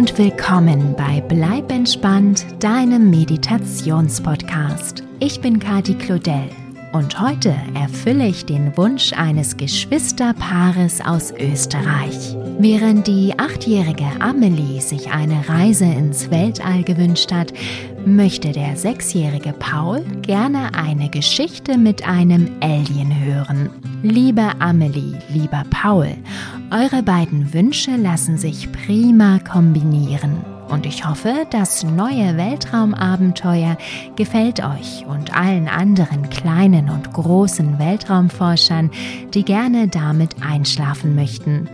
und willkommen bei Bleib entspannt, deinem Meditationspodcast. Ich bin Kati Claudel und heute erfülle ich den Wunsch eines Geschwisterpaares aus Österreich. Während die achtjährige Amelie sich eine Reise ins Weltall gewünscht hat, möchte der sechsjährige Paul gerne eine Geschichte mit einem Alien hören. Liebe Amelie, lieber Paul, eure beiden Wünsche lassen sich prima kombinieren. Und ich hoffe, das neue Weltraumabenteuer gefällt euch und allen anderen kleinen und großen Weltraumforschern, die gerne damit einschlafen möchten.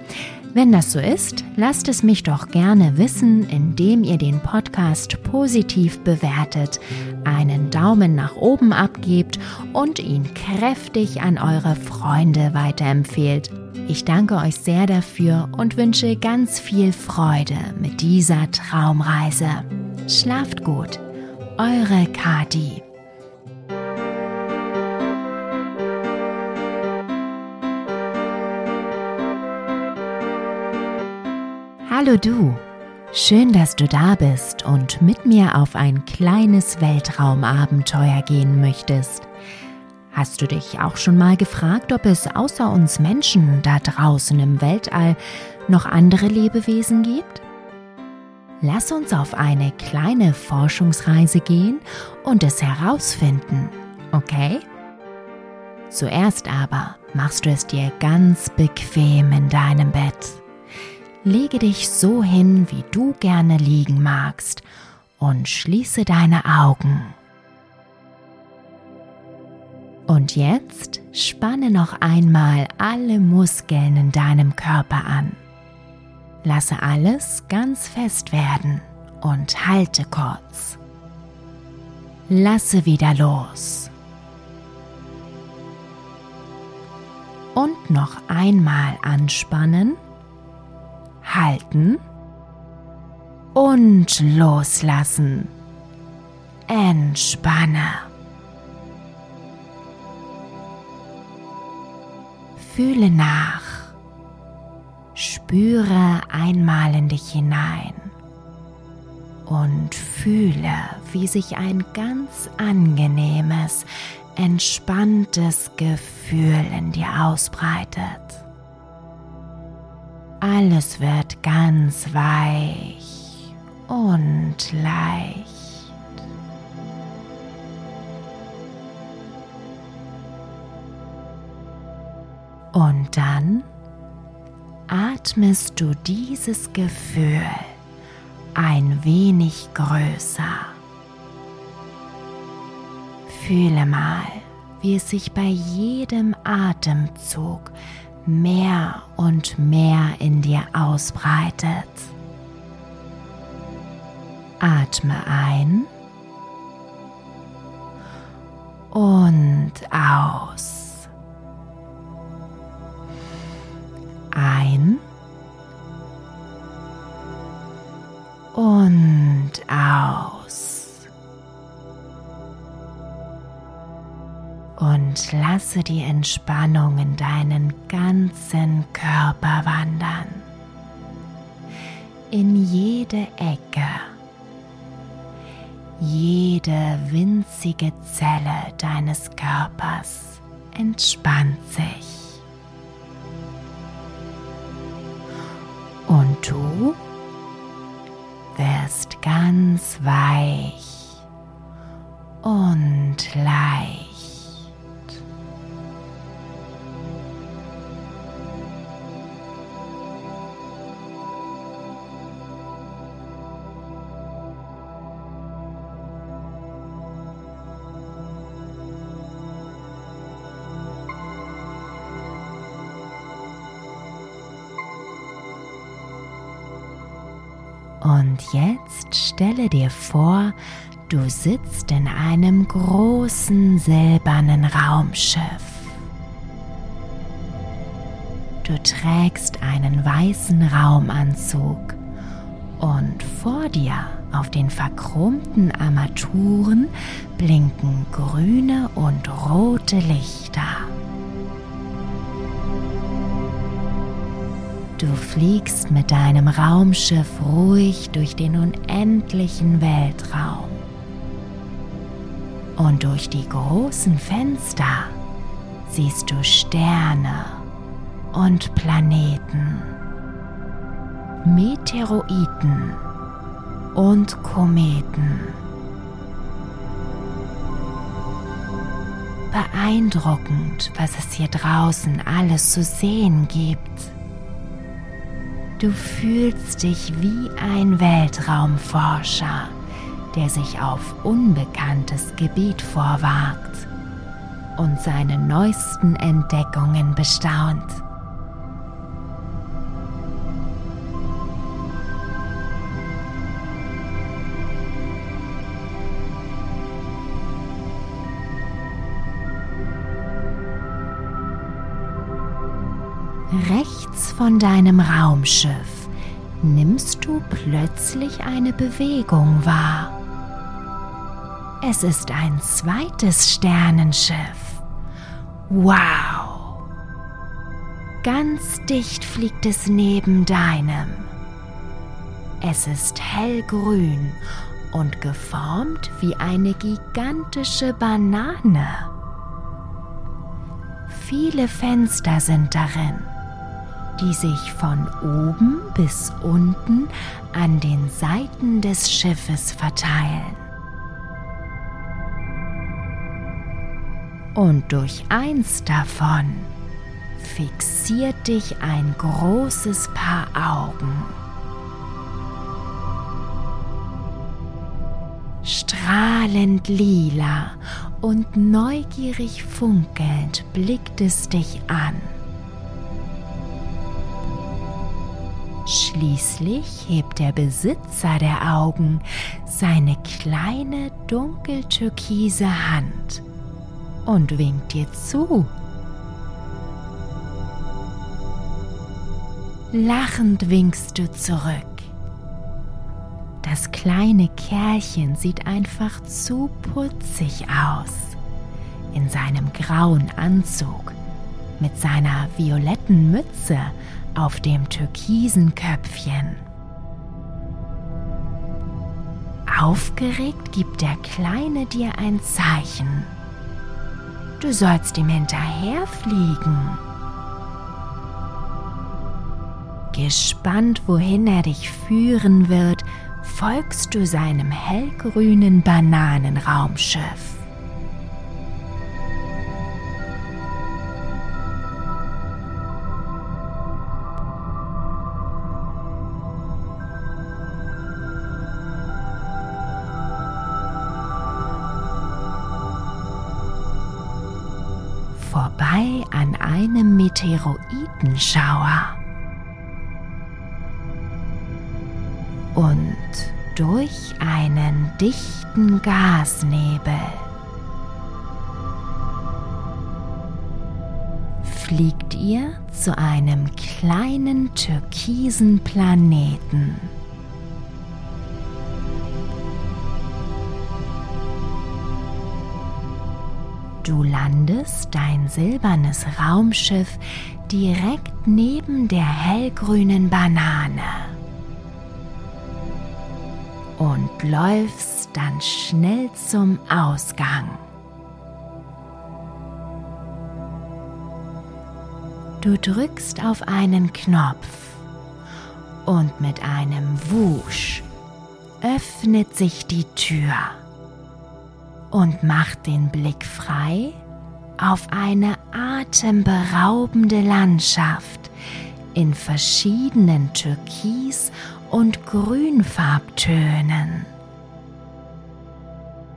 Wenn das so ist, lasst es mich doch gerne wissen, indem ihr den Podcast positiv bewertet, einen Daumen nach oben abgebt und ihn kräftig an eure Freunde weiterempfehlt. Ich danke euch sehr dafür und wünsche ganz viel Freude mit dieser Traumreise. Schlaft gut, eure Kati. Hallo du, schön, dass du da bist und mit mir auf ein kleines Weltraumabenteuer gehen möchtest. Hast du dich auch schon mal gefragt, ob es außer uns Menschen da draußen im Weltall noch andere Lebewesen gibt? Lass uns auf eine kleine Forschungsreise gehen und es herausfinden, okay? Zuerst aber machst du es dir ganz bequem in deinem Bett. Lege dich so hin, wie du gerne liegen magst und schließe deine Augen. Und jetzt spanne noch einmal alle Muskeln in deinem Körper an. Lasse alles ganz fest werden und halte kurz. Lasse wieder los. Und noch einmal anspannen halten und loslassen. Entspanne. Fühle nach. Spüre einmal in dich hinein und fühle, wie sich ein ganz angenehmes, entspanntes Gefühl in dir ausbreitet. Alles wird ganz weich und leicht. Und dann atmest du dieses Gefühl ein wenig größer. Fühle mal, wie es sich bei jedem Atemzug mehr und mehr in dir ausbreitet. Atme ein und aus. Lasse die Entspannung in deinen ganzen Körper wandern. In jede Ecke, jede winzige Zelle deines Körpers entspannt sich. Und du wirst ganz weich Und jetzt stelle dir vor, du sitzt in einem großen silbernen Raumschiff. Du trägst einen weißen Raumanzug und vor dir auf den verchromten Armaturen blinken grüne und rote Lichter. Du fliegst mit deinem Raumschiff ruhig durch den unendlichen Weltraum. Und durch die großen Fenster siehst du Sterne und Planeten, Meteoroiden und Kometen. Beeindruckend, was es hier draußen alles zu sehen gibt. Du fühlst dich wie ein Weltraumforscher, der sich auf unbekanntes Gebiet vorwagt und seine neuesten Entdeckungen bestaunt. Rechts von deinem Raumschiff nimmst du plötzlich eine Bewegung wahr. Es ist ein zweites Sternenschiff. Wow! Ganz dicht fliegt es neben deinem. Es ist hellgrün und geformt wie eine gigantische Banane. Viele Fenster sind darin die sich von oben bis unten an den Seiten des Schiffes verteilen. Und durch eins davon fixiert dich ein großes Paar Augen. Strahlend lila und neugierig funkelnd blickt es dich an. Schließlich hebt der Besitzer der Augen seine kleine dunkeltürkise Hand und winkt dir zu. Lachend winkst du zurück. Das kleine Kerlchen sieht einfach zu putzig aus. In seinem grauen Anzug, mit seiner violetten Mütze auf dem türkisen Köpfchen. Aufgeregt gibt der Kleine dir ein Zeichen. Du sollst ihm hinterherfliegen. Gespannt, wohin er dich führen wird, folgst du seinem hellgrünen Bananenraumschiff. Meteoroidenschauer. Und durch einen dichten Gasnebel fliegt ihr zu einem kleinen türkisen Planeten. Du landest dein silbernes Raumschiff direkt neben der hellgrünen Banane und läufst dann schnell zum Ausgang. Du drückst auf einen Knopf und mit einem Wusch öffnet sich die Tür und macht den Blick frei auf eine atemberaubende Landschaft in verschiedenen Türkis- und Grünfarbtönen.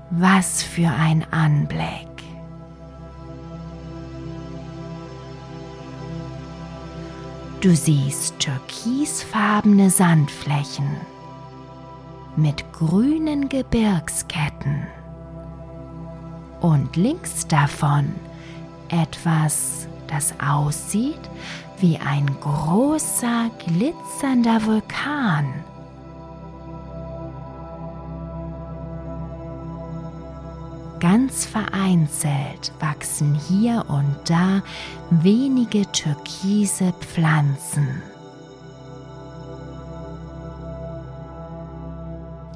Was für ein Anblick! Du siehst türkisfarbene Sandflächen mit grünen Gebirgsketten und links davon etwas, das aussieht wie ein großer glitzernder Vulkan. Ganz vereinzelt wachsen hier und da wenige türkise Pflanzen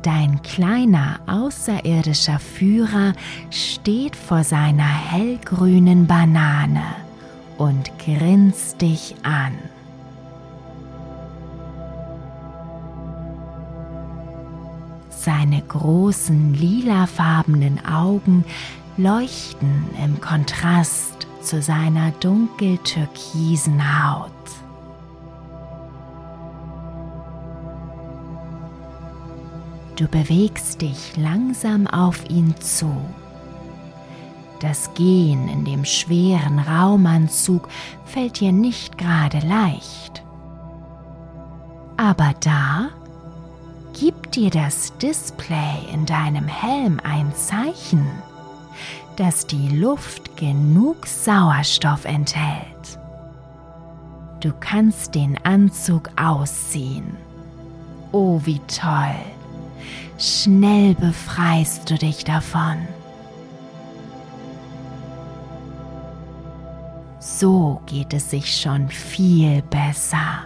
Dein kleiner außerirdischer Führer steht vor seiner hellgrünen Banane und grinst dich an. Seine großen lilafarbenen Augen leuchten im Kontrast zu seiner dunkel-türkisen Haut. Du bewegst dich langsam auf ihn zu. Das Gehen in dem schweren Raumanzug fällt dir nicht gerade leicht. Aber da gibt dir das Display in deinem Helm ein Zeichen, dass die Luft genug Sauerstoff enthält. Du kannst den Anzug ausziehen. Oh, wie toll! Schnell befreist du dich davon. So geht es sich schon viel besser.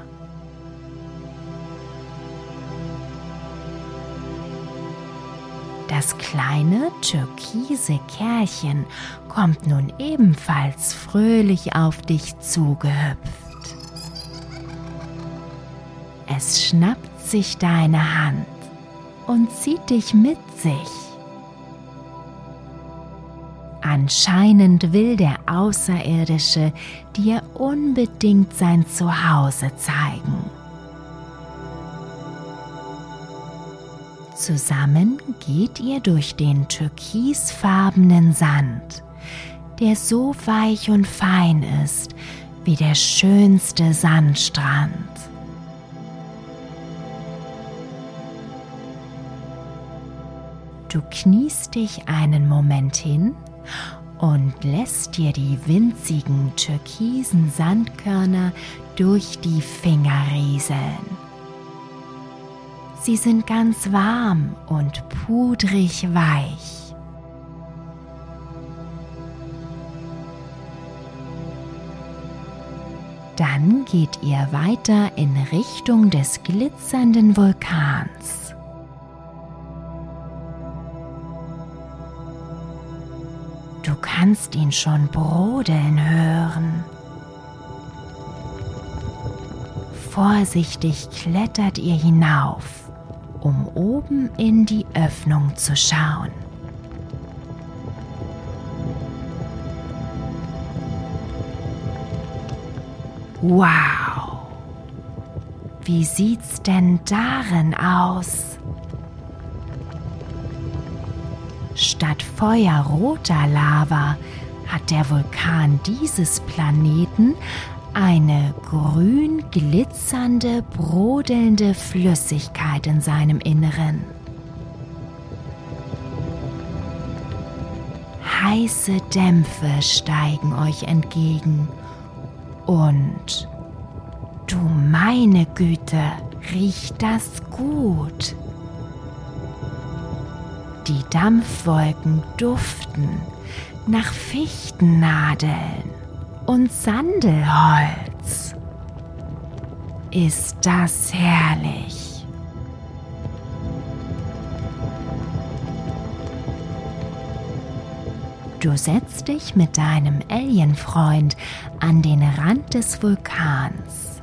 Das kleine türkise Kerlchen kommt nun ebenfalls fröhlich auf dich zugehüpft. Es schnappt sich deine Hand und zieht dich mit sich. Anscheinend will der Außerirdische dir unbedingt sein Zuhause zeigen. Zusammen geht ihr durch den türkisfarbenen Sand, der so weich und fein ist wie der schönste Sandstrand. Du kniest dich einen Moment hin und lässt dir die winzigen türkisen Sandkörner durch die Finger rieseln. Sie sind ganz warm und pudrig weich. Dann geht ihr weiter in Richtung des glitzernden Vulkans. Kannst ihn schon brodeln hören. Vorsichtig klettert ihr hinauf, um oben in die Öffnung zu schauen. Wow! Wie sieht's denn darin aus? Statt feuerroter Lava hat der Vulkan dieses Planeten eine grün glitzernde, brodelnde Flüssigkeit in seinem Inneren. Heiße Dämpfe steigen euch entgegen und du meine Güte, riecht das gut. Die Dampfwolken duften nach Fichtennadeln und Sandelholz. Ist das herrlich? Du setzt dich mit deinem Alienfreund an den Rand des Vulkans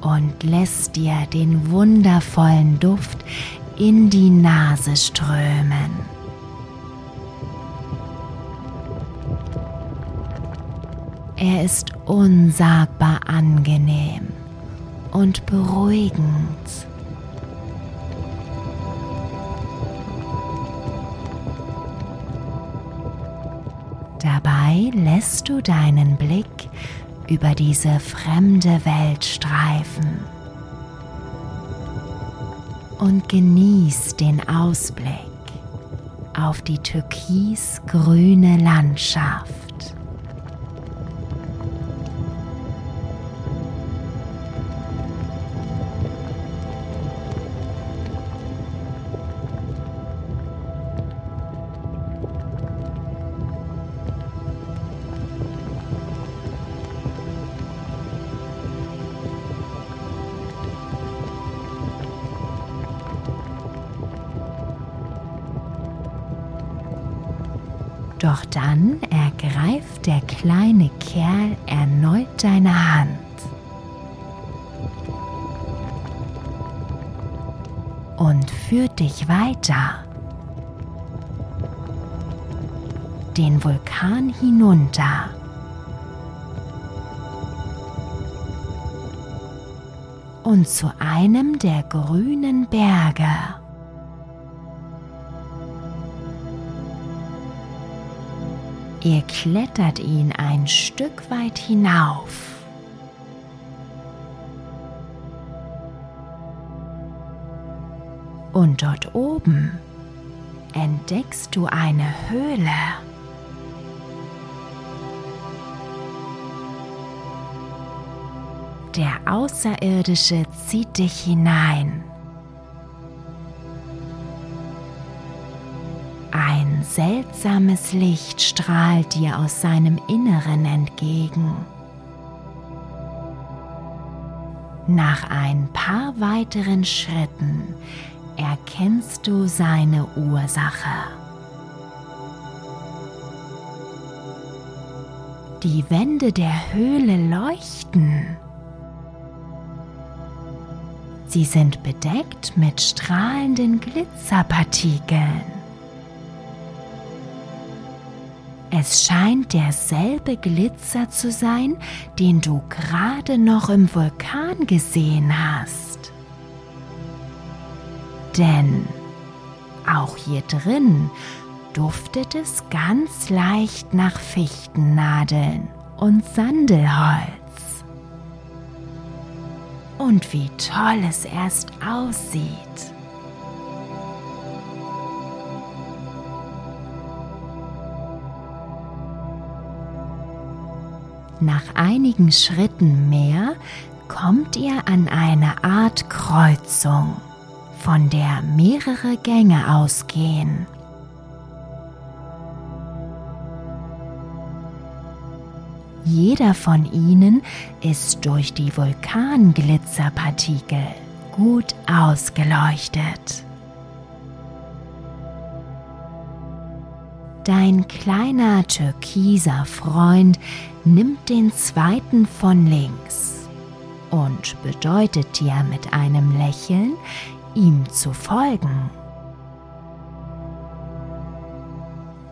und lässt dir den wundervollen Duft in die Nase strömen. Er ist unsagbar angenehm und beruhigend. Dabei lässt du deinen Blick über diese fremde Welt streifen und genieß den Ausblick auf die türkisgrüne Landschaft. Doch dann ergreift der kleine Kerl erneut deine Hand. Und führt dich weiter. Den Vulkan hinunter. Und zu einem der grünen Berge. Ihr klettert ihn ein Stück weit hinauf. Und dort oben entdeckst du eine Höhle. Der Außerirdische zieht dich hinein. Ein seltsames Licht strahlt dir aus seinem Inneren entgegen. Nach ein paar weiteren Schritten erkennst du seine Ursache. Die Wände der Höhle leuchten. Sie sind bedeckt mit strahlenden Glitzerpartikeln. Es scheint derselbe Glitzer zu sein, den du gerade noch im Vulkan gesehen hast. Denn auch hier drin duftet es ganz leicht nach Fichtennadeln und Sandelholz. Und wie toll es erst aussieht. Nach einigen Schritten mehr kommt ihr an eine Art Kreuzung, von der mehrere Gänge ausgehen. Jeder von ihnen ist durch die Vulkanglitzerpartikel gut ausgeleuchtet. Dein kleiner türkiser Freund nimmt den zweiten von links und bedeutet dir mit einem Lächeln, ihm zu folgen.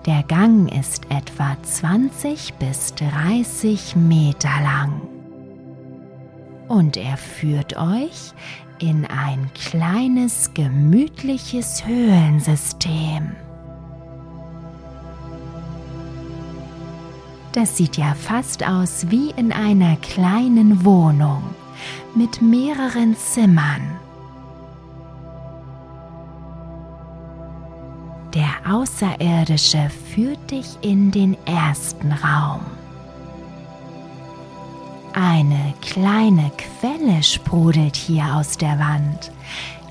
Der Gang ist etwa 20 bis 30 Meter lang und er führt euch in ein kleines gemütliches Höhlensystem. Das sieht ja fast aus wie in einer kleinen Wohnung mit mehreren Zimmern. Der Außerirdische führt dich in den ersten Raum. Eine kleine Quelle sprudelt hier aus der Wand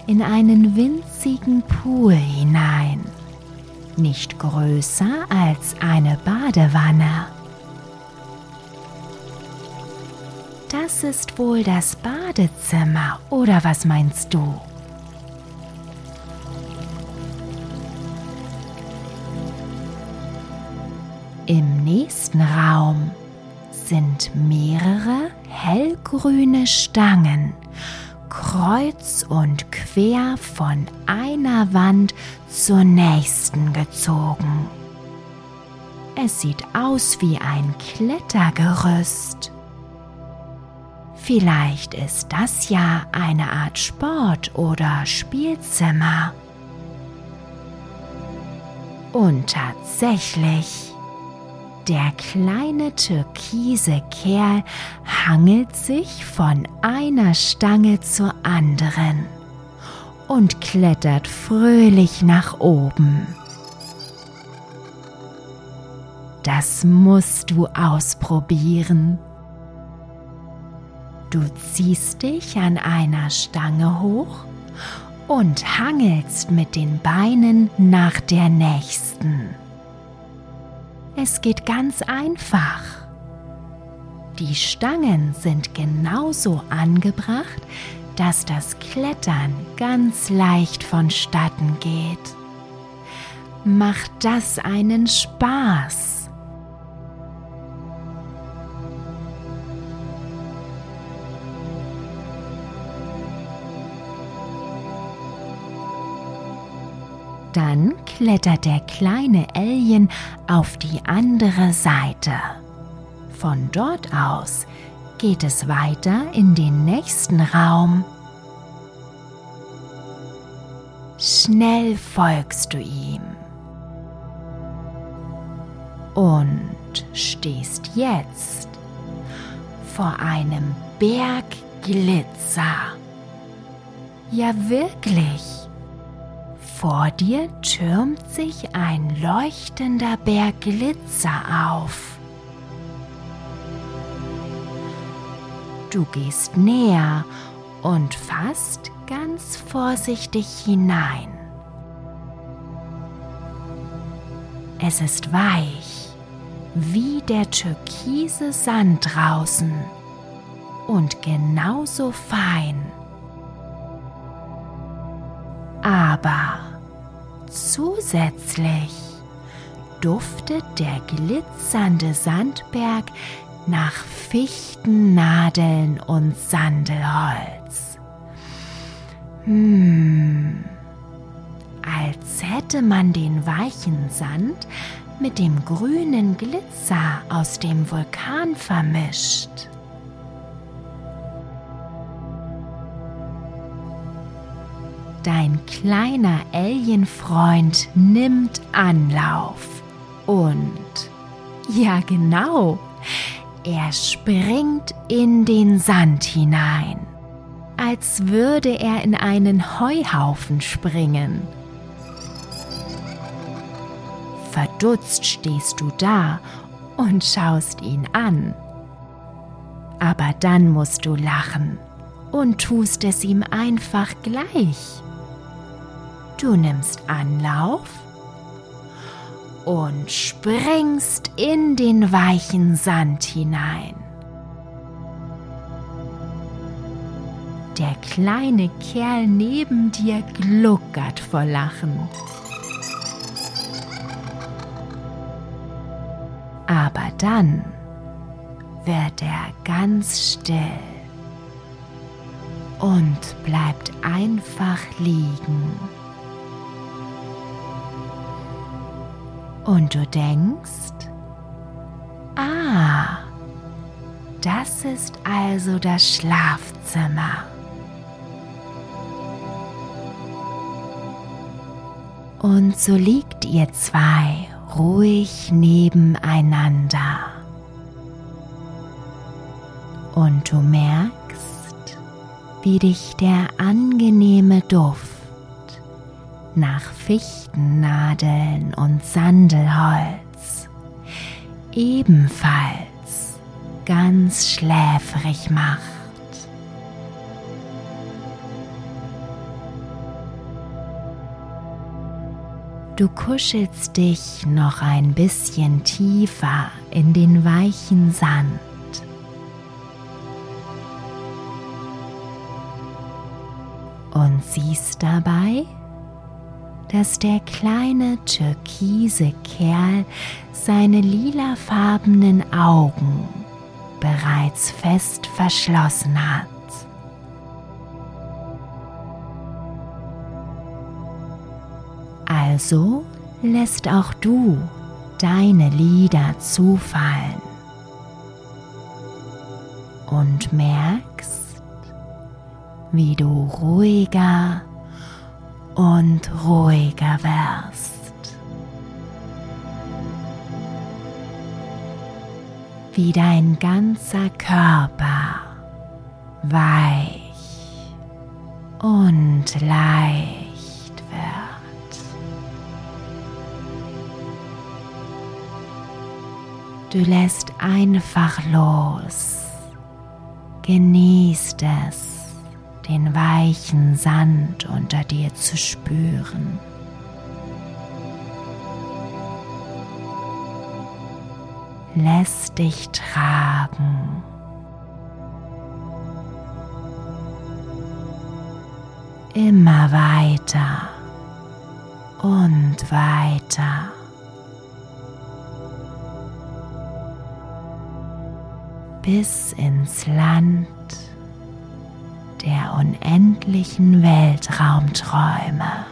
in einen winzigen Pool hinein, nicht größer als eine Badewanne. Das ist wohl das Badezimmer, oder was meinst du? Im nächsten Raum sind mehrere hellgrüne Stangen kreuz und quer von einer Wand zur nächsten gezogen. Es sieht aus wie ein Klettergerüst. Vielleicht ist das ja eine Art Sport- oder Spielzimmer. Und tatsächlich, der kleine türkise Kerl hangelt sich von einer Stange zur anderen und klettert fröhlich nach oben. Das musst du ausprobieren. Du ziehst dich an einer Stange hoch und hangelst mit den Beinen nach der nächsten. Es geht ganz einfach. Die Stangen sind genauso angebracht, dass das Klettern ganz leicht vonstatten geht. macht das einen Spaß. Dann klettert der kleine Alien auf die andere Seite. Von dort aus geht es weiter in den nächsten Raum. Schnell folgst du ihm und stehst jetzt vor einem Berg Glitzer. Ja wirklich. Vor dir türmt sich ein leuchtender Berg Glitzer auf. Du gehst näher und fasst ganz vorsichtig hinein. Es ist weich, wie der türkise Sand draußen und genauso fein. Aber zusätzlich duftet der glitzernde Sandberg nach Fichtennadeln und Sandelholz. Hm, als hätte man den weichen Sand mit dem grünen Glitzer aus dem Vulkan vermischt. Dein kleiner Alienfreund nimmt Anlauf und ja genau, er springt in den Sand hinein, als würde er in einen Heuhaufen springen. Verdutzt stehst du da und schaust ihn an. Aber dann musst du lachen und tust es ihm einfach gleich. Du nimmst Anlauf und springst in den weichen Sand hinein. Der kleine Kerl neben dir gluckert vor Lachen. Aber dann wird er ganz still und bleibt einfach liegen. Und du denkst, ah, das ist also das Schlafzimmer. Und so liegt ihr zwei ruhig nebeneinander. Und du merkst, wie dich der angenehme Duft nach Fichtennadeln und Sandelholz ebenfalls ganz schläfrig macht. Du kuschelst dich noch ein bisschen tiefer in den weichen Sand. Und siehst dabei, dass der kleine türkise Kerl seine lilafarbenen Augen bereits fest verschlossen hat. Also lässt auch du deine Lieder zufallen und merkst, wie du ruhiger und ruhiger wirst. Wie dein ganzer Körper weich und leicht wird. Du lässt einfach los, genießt es den weichen Sand unter dir zu spüren. Lässt dich tragen. Immer weiter und weiter. Bis ins Land der unendlichen Weltraumträume.